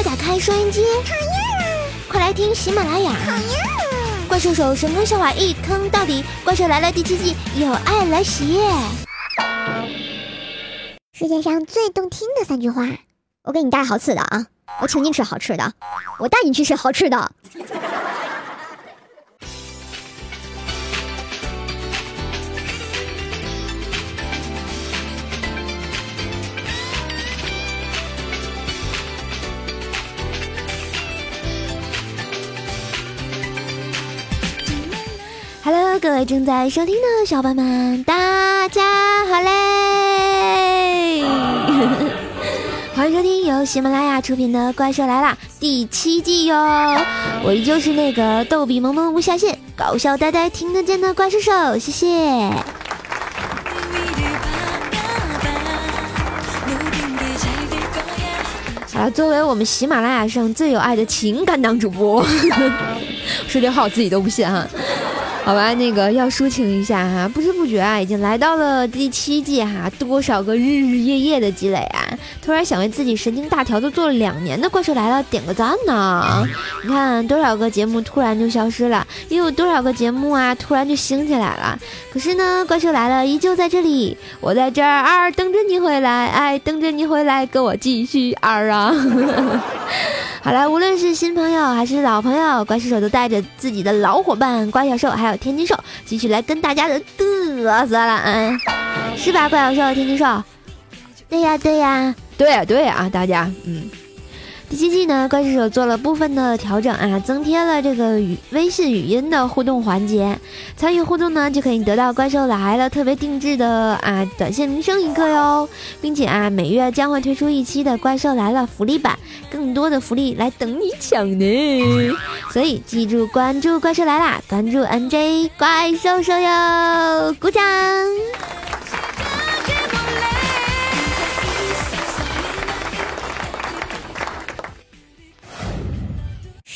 快打开收音机！讨厌啦！快来听喜马拉雅！讨厌啦！怪兽手神坑笑话一坑到底！怪兽来了第七季，有爱来袭！世界上最动听的三句话，我给你带好吃的啊！我请你吃好吃的，我带你去吃好吃的。Hello，各位正在收听的小伙伴们，大家好嘞！欢迎收听由喜马拉雅出品的《怪兽来了》第七季哟！我依旧是那个逗比萌萌无下限、搞笑呆呆听得见的怪兽兽，谢谢。啊，作为我们喜马拉雅上最有爱的情感党主播，说这话我自己都不信哈。好吧，那个要抒情一下哈，不知不觉啊，已经来到了第七季哈，多少个日日夜夜的积累啊！突然想为自己神经大条都做了两年的怪兽来了点个赞呢！你看多少个节目突然就消失了，又有多少个节目啊突然就兴起来了？可是呢，怪兽来了依旧在这里，我在这儿等着你回来，哎，等着你回来跟我继续二啊！好了，无论是新朋友还是老朋友，怪兽手都带着自己的老伙伴怪小兽，还有天津兽，继续来跟大家的嘚瑟了，嗯，是吧？怪小兽、天津兽，对呀，对呀，对呀，对呀，大家，嗯。第七季呢，怪兽手做了部分的调整啊，增添了这个语微信语音的互动环节，参与互动呢就可以得到怪兽来了特别定制的啊短信铃声一个哟，并且啊每月将会推出一期的怪兽来了福利版，更多的福利来等你抢呢，所以记住关注怪兽来啦，关注 NJ 怪兽手哟，鼓掌。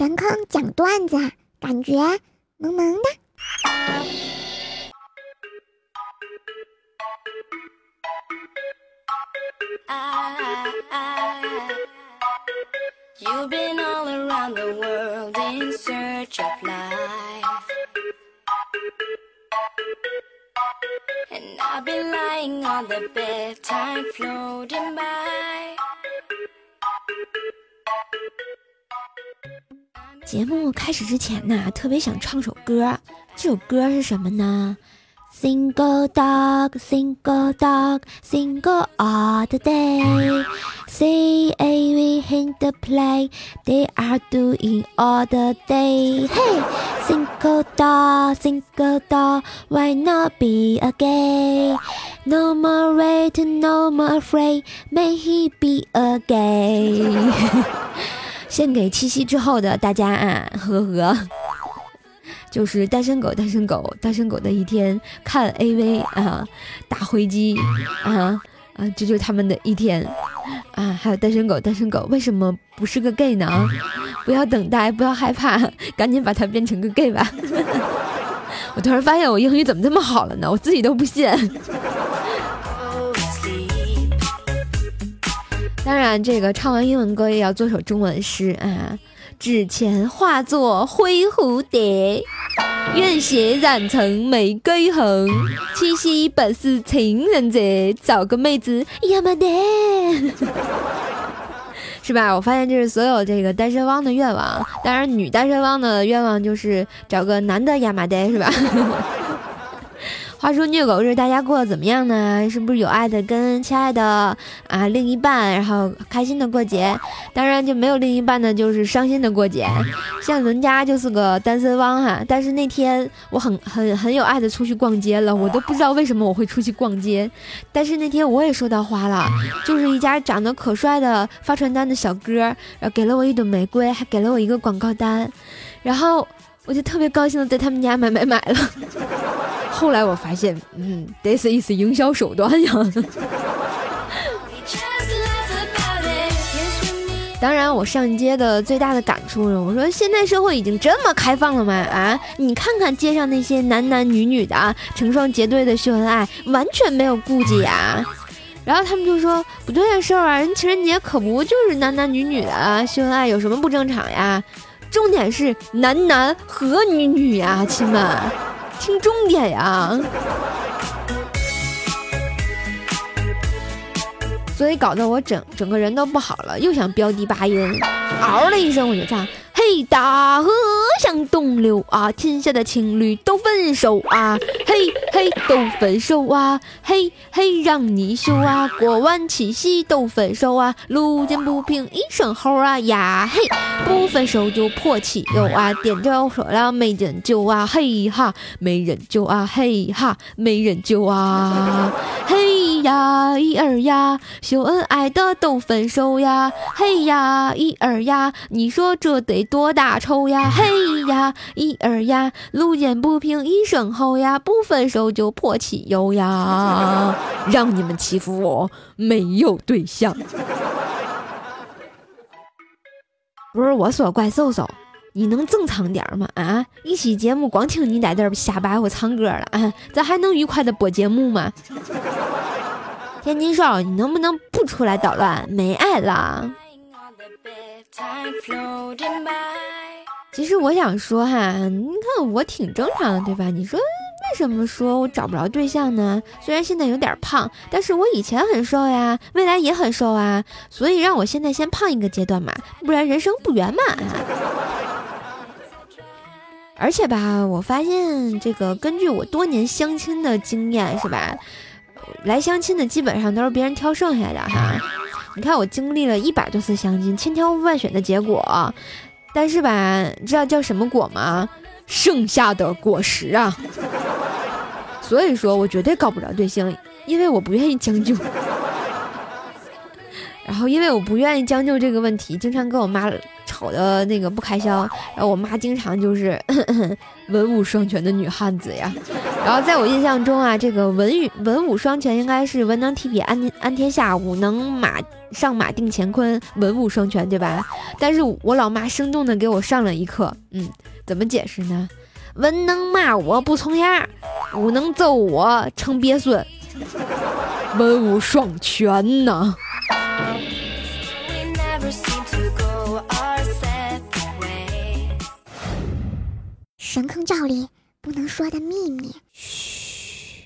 神坑讲段子，感觉萌萌的。节目开始之前呢，特别想唱首歌。这首歌是什么呢？Single dog, single dog, single all the day. C A V in the play, they are doing all the day. Hey, single dog, single dog, why not be a gay? No more wait, no more afraid, may he be a gay. 献给七夕之后的大家啊，呵呵，就是单身狗，单身狗，单身狗的一天，看 AV 啊，打飞机啊啊，这就是他们的一天啊。还有单身狗，单身狗为什么不是个 gay 呢？不要等待，不要害怕，赶紧把它变成个 gay 吧。我突然发现我英语怎么这么好了呢？我自己都不信。当然，这个唱完英文歌也要做首中文诗啊！纸钱化作灰蝴蝶，愿血染成玫瑰红。七夕本是情人节，找个妹子亚麻得，是吧？我发现这是所有这个单身汪的愿望。当然，女单身汪的愿望就是找个男的亚麻得，是吧？话说虐狗日，大家过得怎么样呢？是不是有爱的跟亲爱的啊另一半，然后开心的过节？当然就没有另一半的，就是伤心的过节。像人家就是个单身汪哈，但是那天我很很很有爱的出去逛街了，我都不知道为什么我会出去逛街。但是那天我也收到花了，就是一家长得可帅的发传单的小哥，然后给了我一朵玫瑰，还给了我一个广告单，然后我就特别高兴的在他们家买买买了。后来我发现，嗯，this is 营销手段呀。当然，我上街的最大的感触是，我说现在社会已经这么开放了吗？啊，你看看街上那些男男女女的啊，成双结对的秀恩爱，完全没有顾忌呀。然后他们就说不对呀，瘦儿啊，人情人节可不就是男男女女的秀恩爱，有什么不正常呀？重点是男男和女女呀，亲们，听重点呀。所以搞得我整整个人都不好了，又想标低八音，嗷的一声我就唱。嘿，大河向东流啊，天下的情侣都分手啊！嘿嘿，都分手啊！嘿嘿，让你秀啊！过完七夕都分手啊！路见不平一声吼啊！呀嘿，不分手就泼汽油啊！点着说了没人救啊！嘿哈，没人救啊！嘿哈，没人救啊！嘿呀，一儿呀，秀恩爱的都分手呀！嘿呀，一儿呀，你说这得？多大仇呀！嘿呀，一儿呀，路见不平一声吼呀，不分手就泼汽油呀！让你们欺负我没有对象。不是我说，怪兽兽，你能正常点吗？啊，一期节目光听你在这儿瞎白活唱歌了啊，咱还能愉快的播节目吗？天津少，你能不能不出来捣乱？没爱了。其实我想说哈，你看我挺正常的，对吧？你说为什么说我找不着对象呢？虽然现在有点胖，但是我以前很瘦呀，未来也很瘦啊，所以让我现在先胖一个阶段嘛，不然人生不圆满。而且吧，我发现这个根据我多年相亲的经验，是吧？来相亲的基本上都是别人挑剩下的哈。你看我经历了一百多次相亲，千挑万选的结果，但是吧，知道叫什么果吗？盛夏的果实啊！所以说我绝对搞不着对象，因为我不愿意将就。然后因为我不愿意将就这个问题，经常跟我妈吵的那个不开销。然后我妈经常就是 文武双全的女汉子呀。然后在我印象中啊，这个文与文武双全应该是文能提笔安安天下，武能马。上马定乾坤，文武双全，对吧？但是我老妈生动的给我上了一课，嗯，怎么解释呢？文能骂我不从样，武能揍我成鳖孙，文武双全呐。神坑教里不能说的秘密。嘘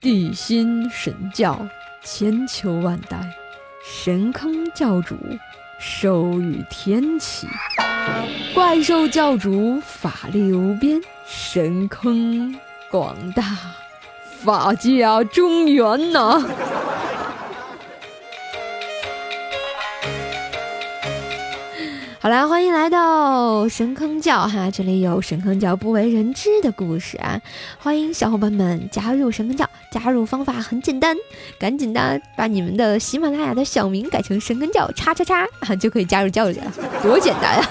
地心神教千秋万代，神坑教主授予天启，怪兽教主法力无边，神坑广大，法家中原呐。好啦，欢迎来到神坑教哈，这里有神坑教不为人知的故事啊！欢迎小伙伴们加入神坑教，加入方法很简单，赶紧的把你们的喜马拉雅的小名改成神坑教叉叉叉啊，就可以加入教里了，多简单呀！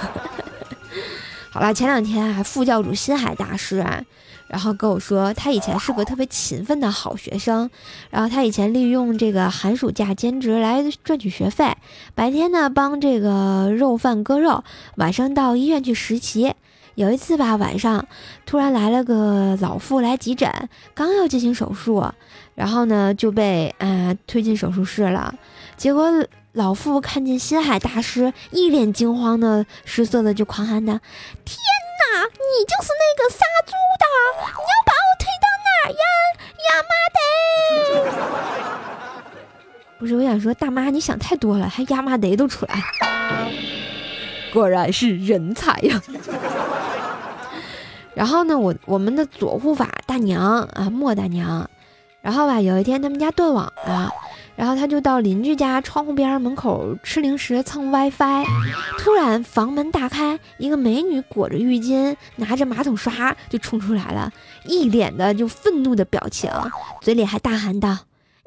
好啦，前两天啊，副教主心海大师啊。然后跟我说，他以前是个特别勤奋的好学生，然后他以前利用这个寒暑假兼职来赚取学费，白天呢帮这个肉贩割肉，晚上到医院去实习。有一次吧，晚上突然来了个老妇来急诊，刚要进行手术，然后呢就被啊推进手术室了。结果老妇看见心海大师，一脸惊慌的失色的就狂喊道：“天！”你就是那个杀猪的，你要把我推到哪儿呀，亚麻得？不是，我想说，大妈，你想太多了，还亚麻得都出来，果然是人才呀。然后呢，我我们的左护法大娘啊，莫大娘，然后吧，有一天他们家断网了。然后他就到邻居家窗户边门口吃零食蹭 WiFi，突然房门大开，一个美女裹着浴巾，拿着马桶刷就冲出来了，一脸的就愤怒的表情，嘴里还大喊道：“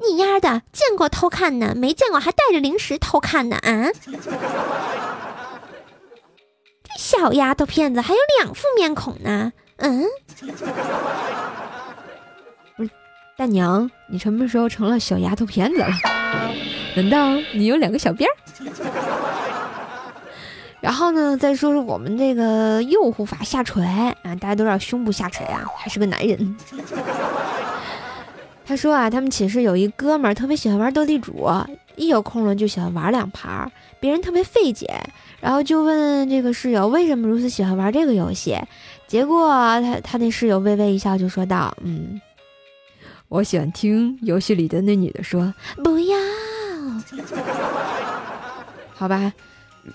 你丫的见过偷看呢，没见过还带着零食偷看呢啊！这小丫头片子还有两副面孔呢，嗯。”大娘，你什么时候成了小丫头片子了？难道你有两个小辫儿？然后呢，再说说我们这个右护法下垂啊，大家都知道胸部下垂啊，还是个男人。他说啊，他们寝室有一哥们儿特别喜欢玩斗地主，一有空了就喜欢玩两盘，别人特别费解，然后就问这个室友为什么如此喜欢玩这个游戏。结果他他那室友微微一笑就说道：“嗯，我喜欢听游戏里的那女的说不要，好吧，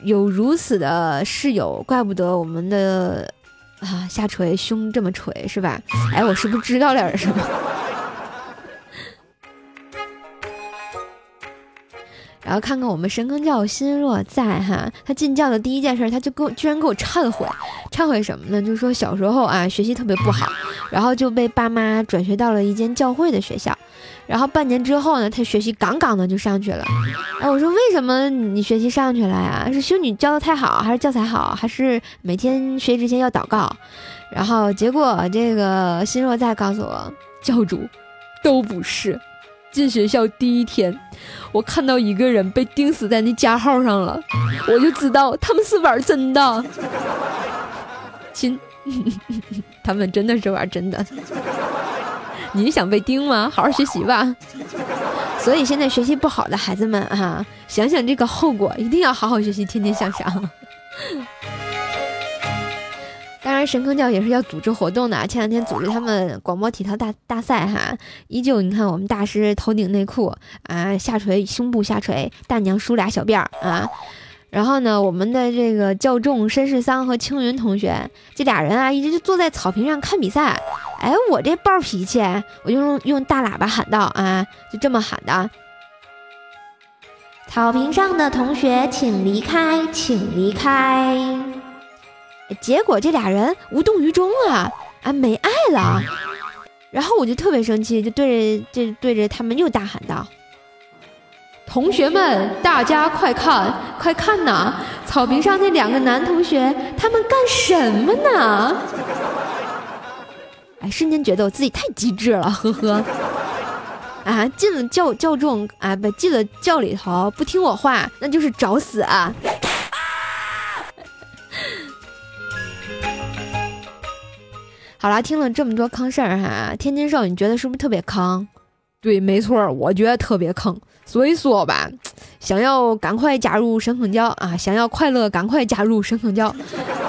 有如此的室友，怪不得我们的啊下垂胸这么垂是吧？哎，我是不是知道点什么？”然后看看我们神坑教心若在哈，他进教的第一件事，他就给我居然给我忏悔，忏悔什么呢？就是说小时候啊学习特别不好，然后就被爸妈转学到了一间教会的学校，然后半年之后呢，他学习杠杠的就上去了。哎，我说为什么你学习上去了呀？是修女教的太好，还是教材好，还是每天学习之前要祷告？然后结果这个心若在告诉我，教主都不是。进学校第一天，我看到一个人被钉死在那加号上了，我就知道他们是玩真的。亲，他们真的是玩真的。你想被钉吗？好好学习吧。所以现在学习不好的孩子们啊，想想这个后果，一定要好好学习，天天向上。神坑教也是要组织活动的。前两天组织他们广播体操大大赛哈，依旧你看我们大师头顶内裤啊，下垂胸部下垂，大娘梳俩小辫儿啊。然后呢，我们的这个教众申世桑和青云同学这俩人啊，一直就坐在草坪上看比赛。哎，我这暴脾气，我就用用大喇叭喊道啊，就这么喊的：草坪上的同学请离开，请离开。结果这俩人无动于衷啊，啊没爱了，然后我就特别生气，就对着这对着他们又大喊道：“同学们，大家快看，快看呐！草坪上那两个男同学，他们干什么呢？”哎，瞬间觉得我自己太机智了，呵呵。啊，进了教教众啊，不进了教里头不听我话，那就是找死啊！好啦，听了这么多坑事儿哈，天津兽，你觉得是不是特别坑？对，没错，我觉得特别坑。所以说吧，想要赶快加入神坑教啊，想要快乐赶快加入神坑教，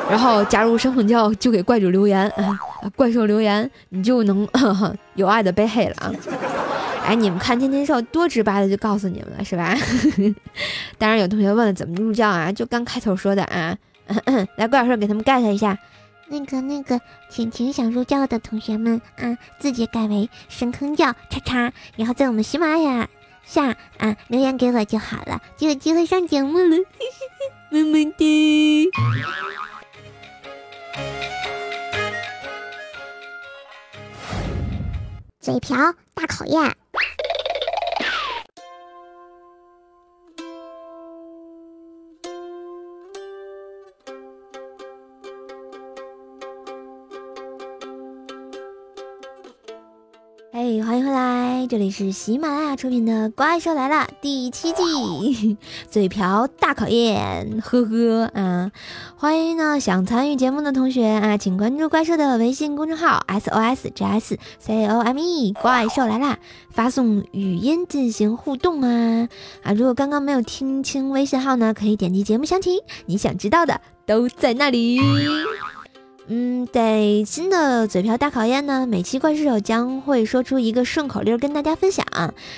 然后加入神坑教就给怪主留言啊，怪兽留言，你就能 有爱的被黑了啊！哎，你们看天津兽多直白的就告诉你们了是吧？当然有同学问了怎么入教啊，就刚开头说的啊，来怪兽给他们 get 一下。那个那个，请请想入教的同学们啊，自己改为深坑教叉叉，然后在我们喜马拉雅下啊留言给我就好了，就有机会上节目了，么么哒。嘴瓢大考验。这里是喜马拉雅出品的《怪兽来了》第七季，嘴瓢大考验，呵呵啊！欢迎呢，想参与节目的同学啊，请关注怪兽的微信公众号 S O S J S C O M E，怪兽来啦，发送语音进行互动啊啊！如果刚刚没有听清微信号呢，可以点击节目详情，你想知道的都在那里。嗯，在新的嘴瓢大考验呢，每期怪兽手将会说出一个顺口溜跟大家分享，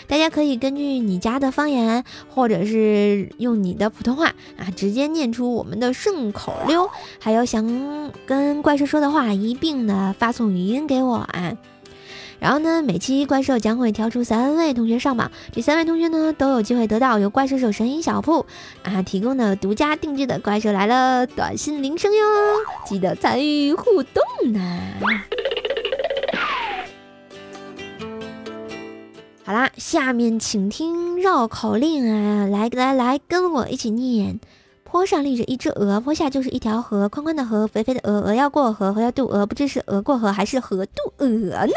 大家可以根据你家的方言，或者是用你的普通话啊，直接念出我们的顺口溜，还有想跟怪兽说的话，一并的发送语音给我啊。然后呢，每期怪兽将会挑出三位同学上榜，这三位同学呢都有机会得到由怪兽手声音小铺啊提供的独家定制的《怪兽来了》短信铃声哟，记得参与互动呢。好啦，下面请听绕口令啊，来来来，跟我一起念。坡上立着一只鹅，坡下就是一条河，宽宽的河，肥肥的鹅，鹅要过河，河要渡鹅，不知是鹅过河还是河渡鹅呢？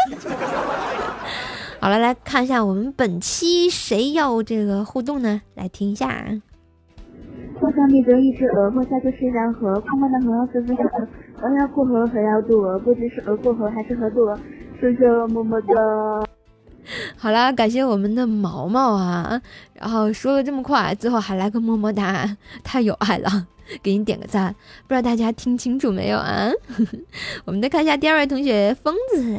好了，来看一下我们本期谁要这个互动呢？来听一下。坡上立着一只鹅，坡下就是一条河，宽宽的河肥肥的鹅，鹅要过河，河要渡鹅，不知是鹅过河还是河渡鹅，谢谢么么哒。好啦，感谢我们的毛毛啊，然后说了这么快，最后还来个么么哒，太有爱了，给你点个赞。不知道大家听清楚没有啊？我们再看一下第二位同学疯子，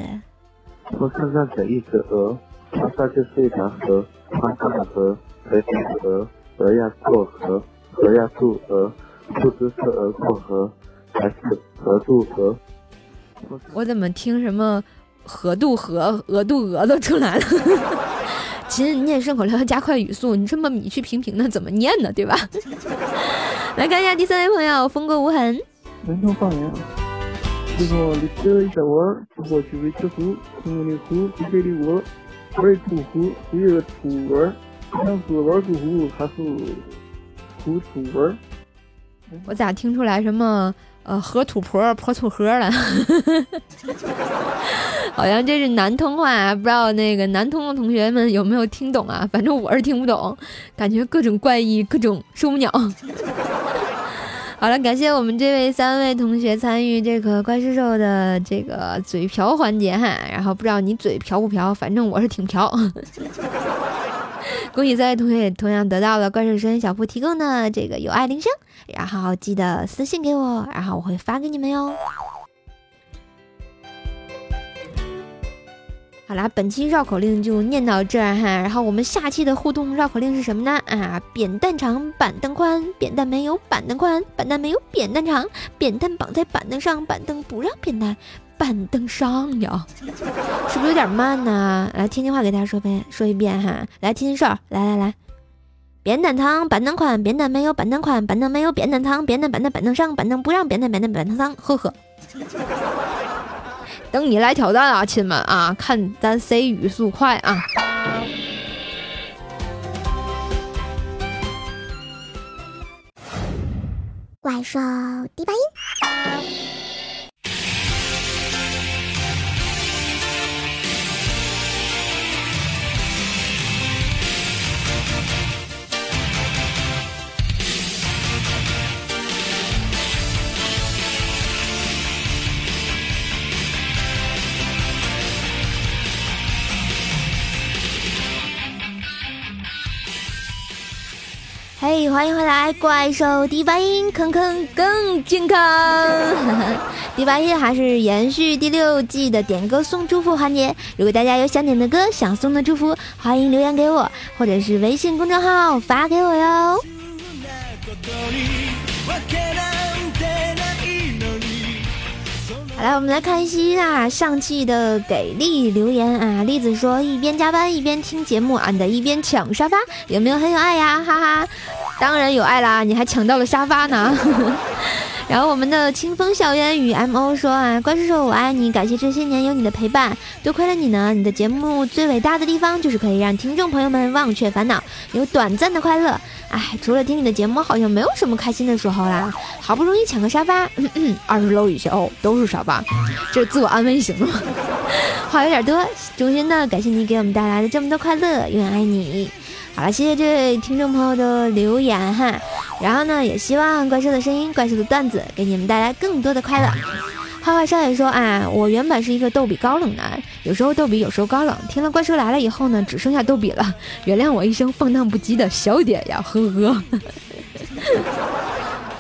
坡上站着一只鹅，桥下就是一条河，宽宽的河，河小的鹅，鹅要过河，河要渡鹅，不知是鹅过河还是河渡鹅。我怎么听什么河渡河、鹅渡鹅都出来了？其实，念顺口溜要加快语速，你这么米去平平的怎么念呢？对吧？来看一下第三位朋友，风过无痕。南通方言，如果你这一在玩儿，就过去维持湖，空的湖，湖北的鹅，玩土湖，只有个土味儿，看是玩土湖还是土土味儿？我咋听出来什么呃河土婆泼土河了？好像这是南通话、不知道那个南通的同学们有没有听懂啊？反正我是听不懂，感觉各种怪异，各种受不了。好了，感谢我们这位三位同学参与这个怪兽兽的这个嘴瓢环节哈，然后不知道你嘴瓢不瓢，反正我是挺瓢。恭喜三位同学也同样得到了怪兽声音小铺提供的这个有爱铃声，然后记得私信给我，然后我会发给你们哟。好啦，本期绕口令就念到这儿哈，然后我们下期的互动绕口令是什么呢？啊，扁担长，板凳宽，扁担没有板凳宽，板凳没有扁担长，扁担绑在板凳上，板凳不让扁担板凳上呀，是不是有点慢呢？来，天津话给大家说遍说一遍哈，来，天津事儿，来来来，扁担长，板凳宽，扁担没有板凳宽，板凳没有扁担长，扁担板凳板凳上，板凳不让扁担扁担板凳上，呵呵。等你来挑战啊，亲们啊，看咱谁语速快啊！怪兽第八音。嘿，欢迎回来，怪兽第八音，坑坑更健康。第八音还是延续第六季的点歌送祝福环节。如果大家有想点的歌，想送的祝福，欢迎留言给我，或者是微信公众号发给我哟。来，我们来看一下上期的给力留言啊！栗子说一边加班一边听节目，俺在一边抢沙发，有没有很有爱呀？哈哈，当然有爱啦！你还抢到了沙发呢。然后我们的清风校园与 M O 说啊，关叔叔我爱你，感谢这些年有你的陪伴，多亏了你呢。你的节目最伟大的地方就是可以让听众朋友们忘却烦恼，有短暂的快乐。哎，除了听你的节目，好像没有什么开心的时候啦。好不容易抢个沙发，二十楼以下哦都是沙发，这是自我安慰型的吗？话有点多，衷心的感谢你给我们带来的这么多快乐，永远爱你。好了，谢谢这位听众朋友的留言哈。然后呢，也希望怪兽的声音、怪兽的段子给你们带来更多的快乐。花花少爷说啊，我原本是一个逗比高冷男，有时候逗比，有时候高冷。听了怪兽来了以后呢，只剩下逗比了。原谅我一声放荡不羁的小姐呀，呵呵。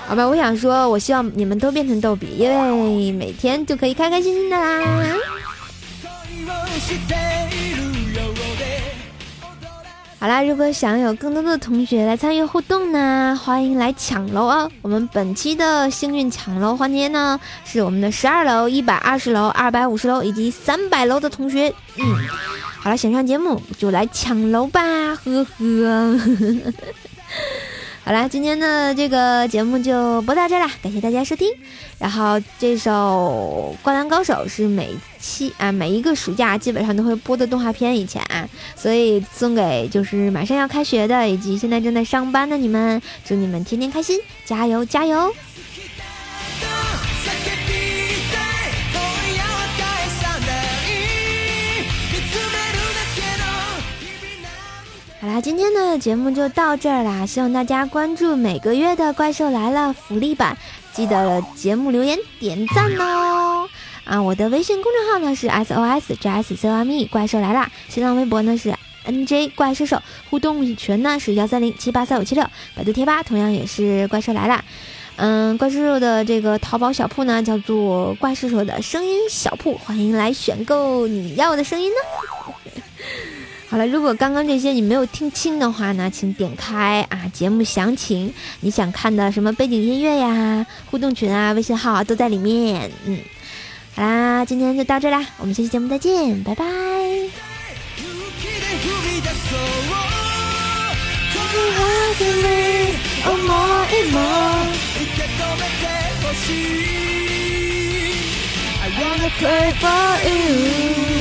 好吧，我想说，我希望你们都变成逗比，因为每天就可以开开心心的啦。好啦，如果想有更多的同学来参与互动呢，欢迎来抢楼哦！我们本期的幸运抢楼环节呢，是我们的十二楼、一百二十楼、二百五十楼以及三百楼的同学。嗯，好了，想上节目就来抢楼吧，呵呵。好啦，今天的这个节目就播到这啦，感谢大家收听。然后这首《灌篮高手》是每期啊每一个暑假基本上都会播的动画片，以前啊，所以送给就是马上要开学的以及现在正在上班的你们，祝你们天天开心，加油加油！好啦，今天的节目就到这儿啦，希望大家关注每个月的《怪兽来了》福利版，记得节目留言点赞哦。啊，我的微信公众号呢是 S O S J S C O M E 怪兽来啦，新浪微博呢是 N J 怪兽手，互动群呢是幺三零七八三五七六，百度贴吧同样也是怪兽来啦。嗯，怪兽手的这个淘宝小铺呢叫做怪兽手的声音小铺，欢迎来选购你要的声音呢。好了，如果刚刚这些你没有听清的话呢，请点开啊节目详情，你想看的什么背景音乐呀、互动群啊、微信号啊都在里面。嗯，好啦，今天就到这啦，我们下期节目再见，拜拜。I wanna pray for you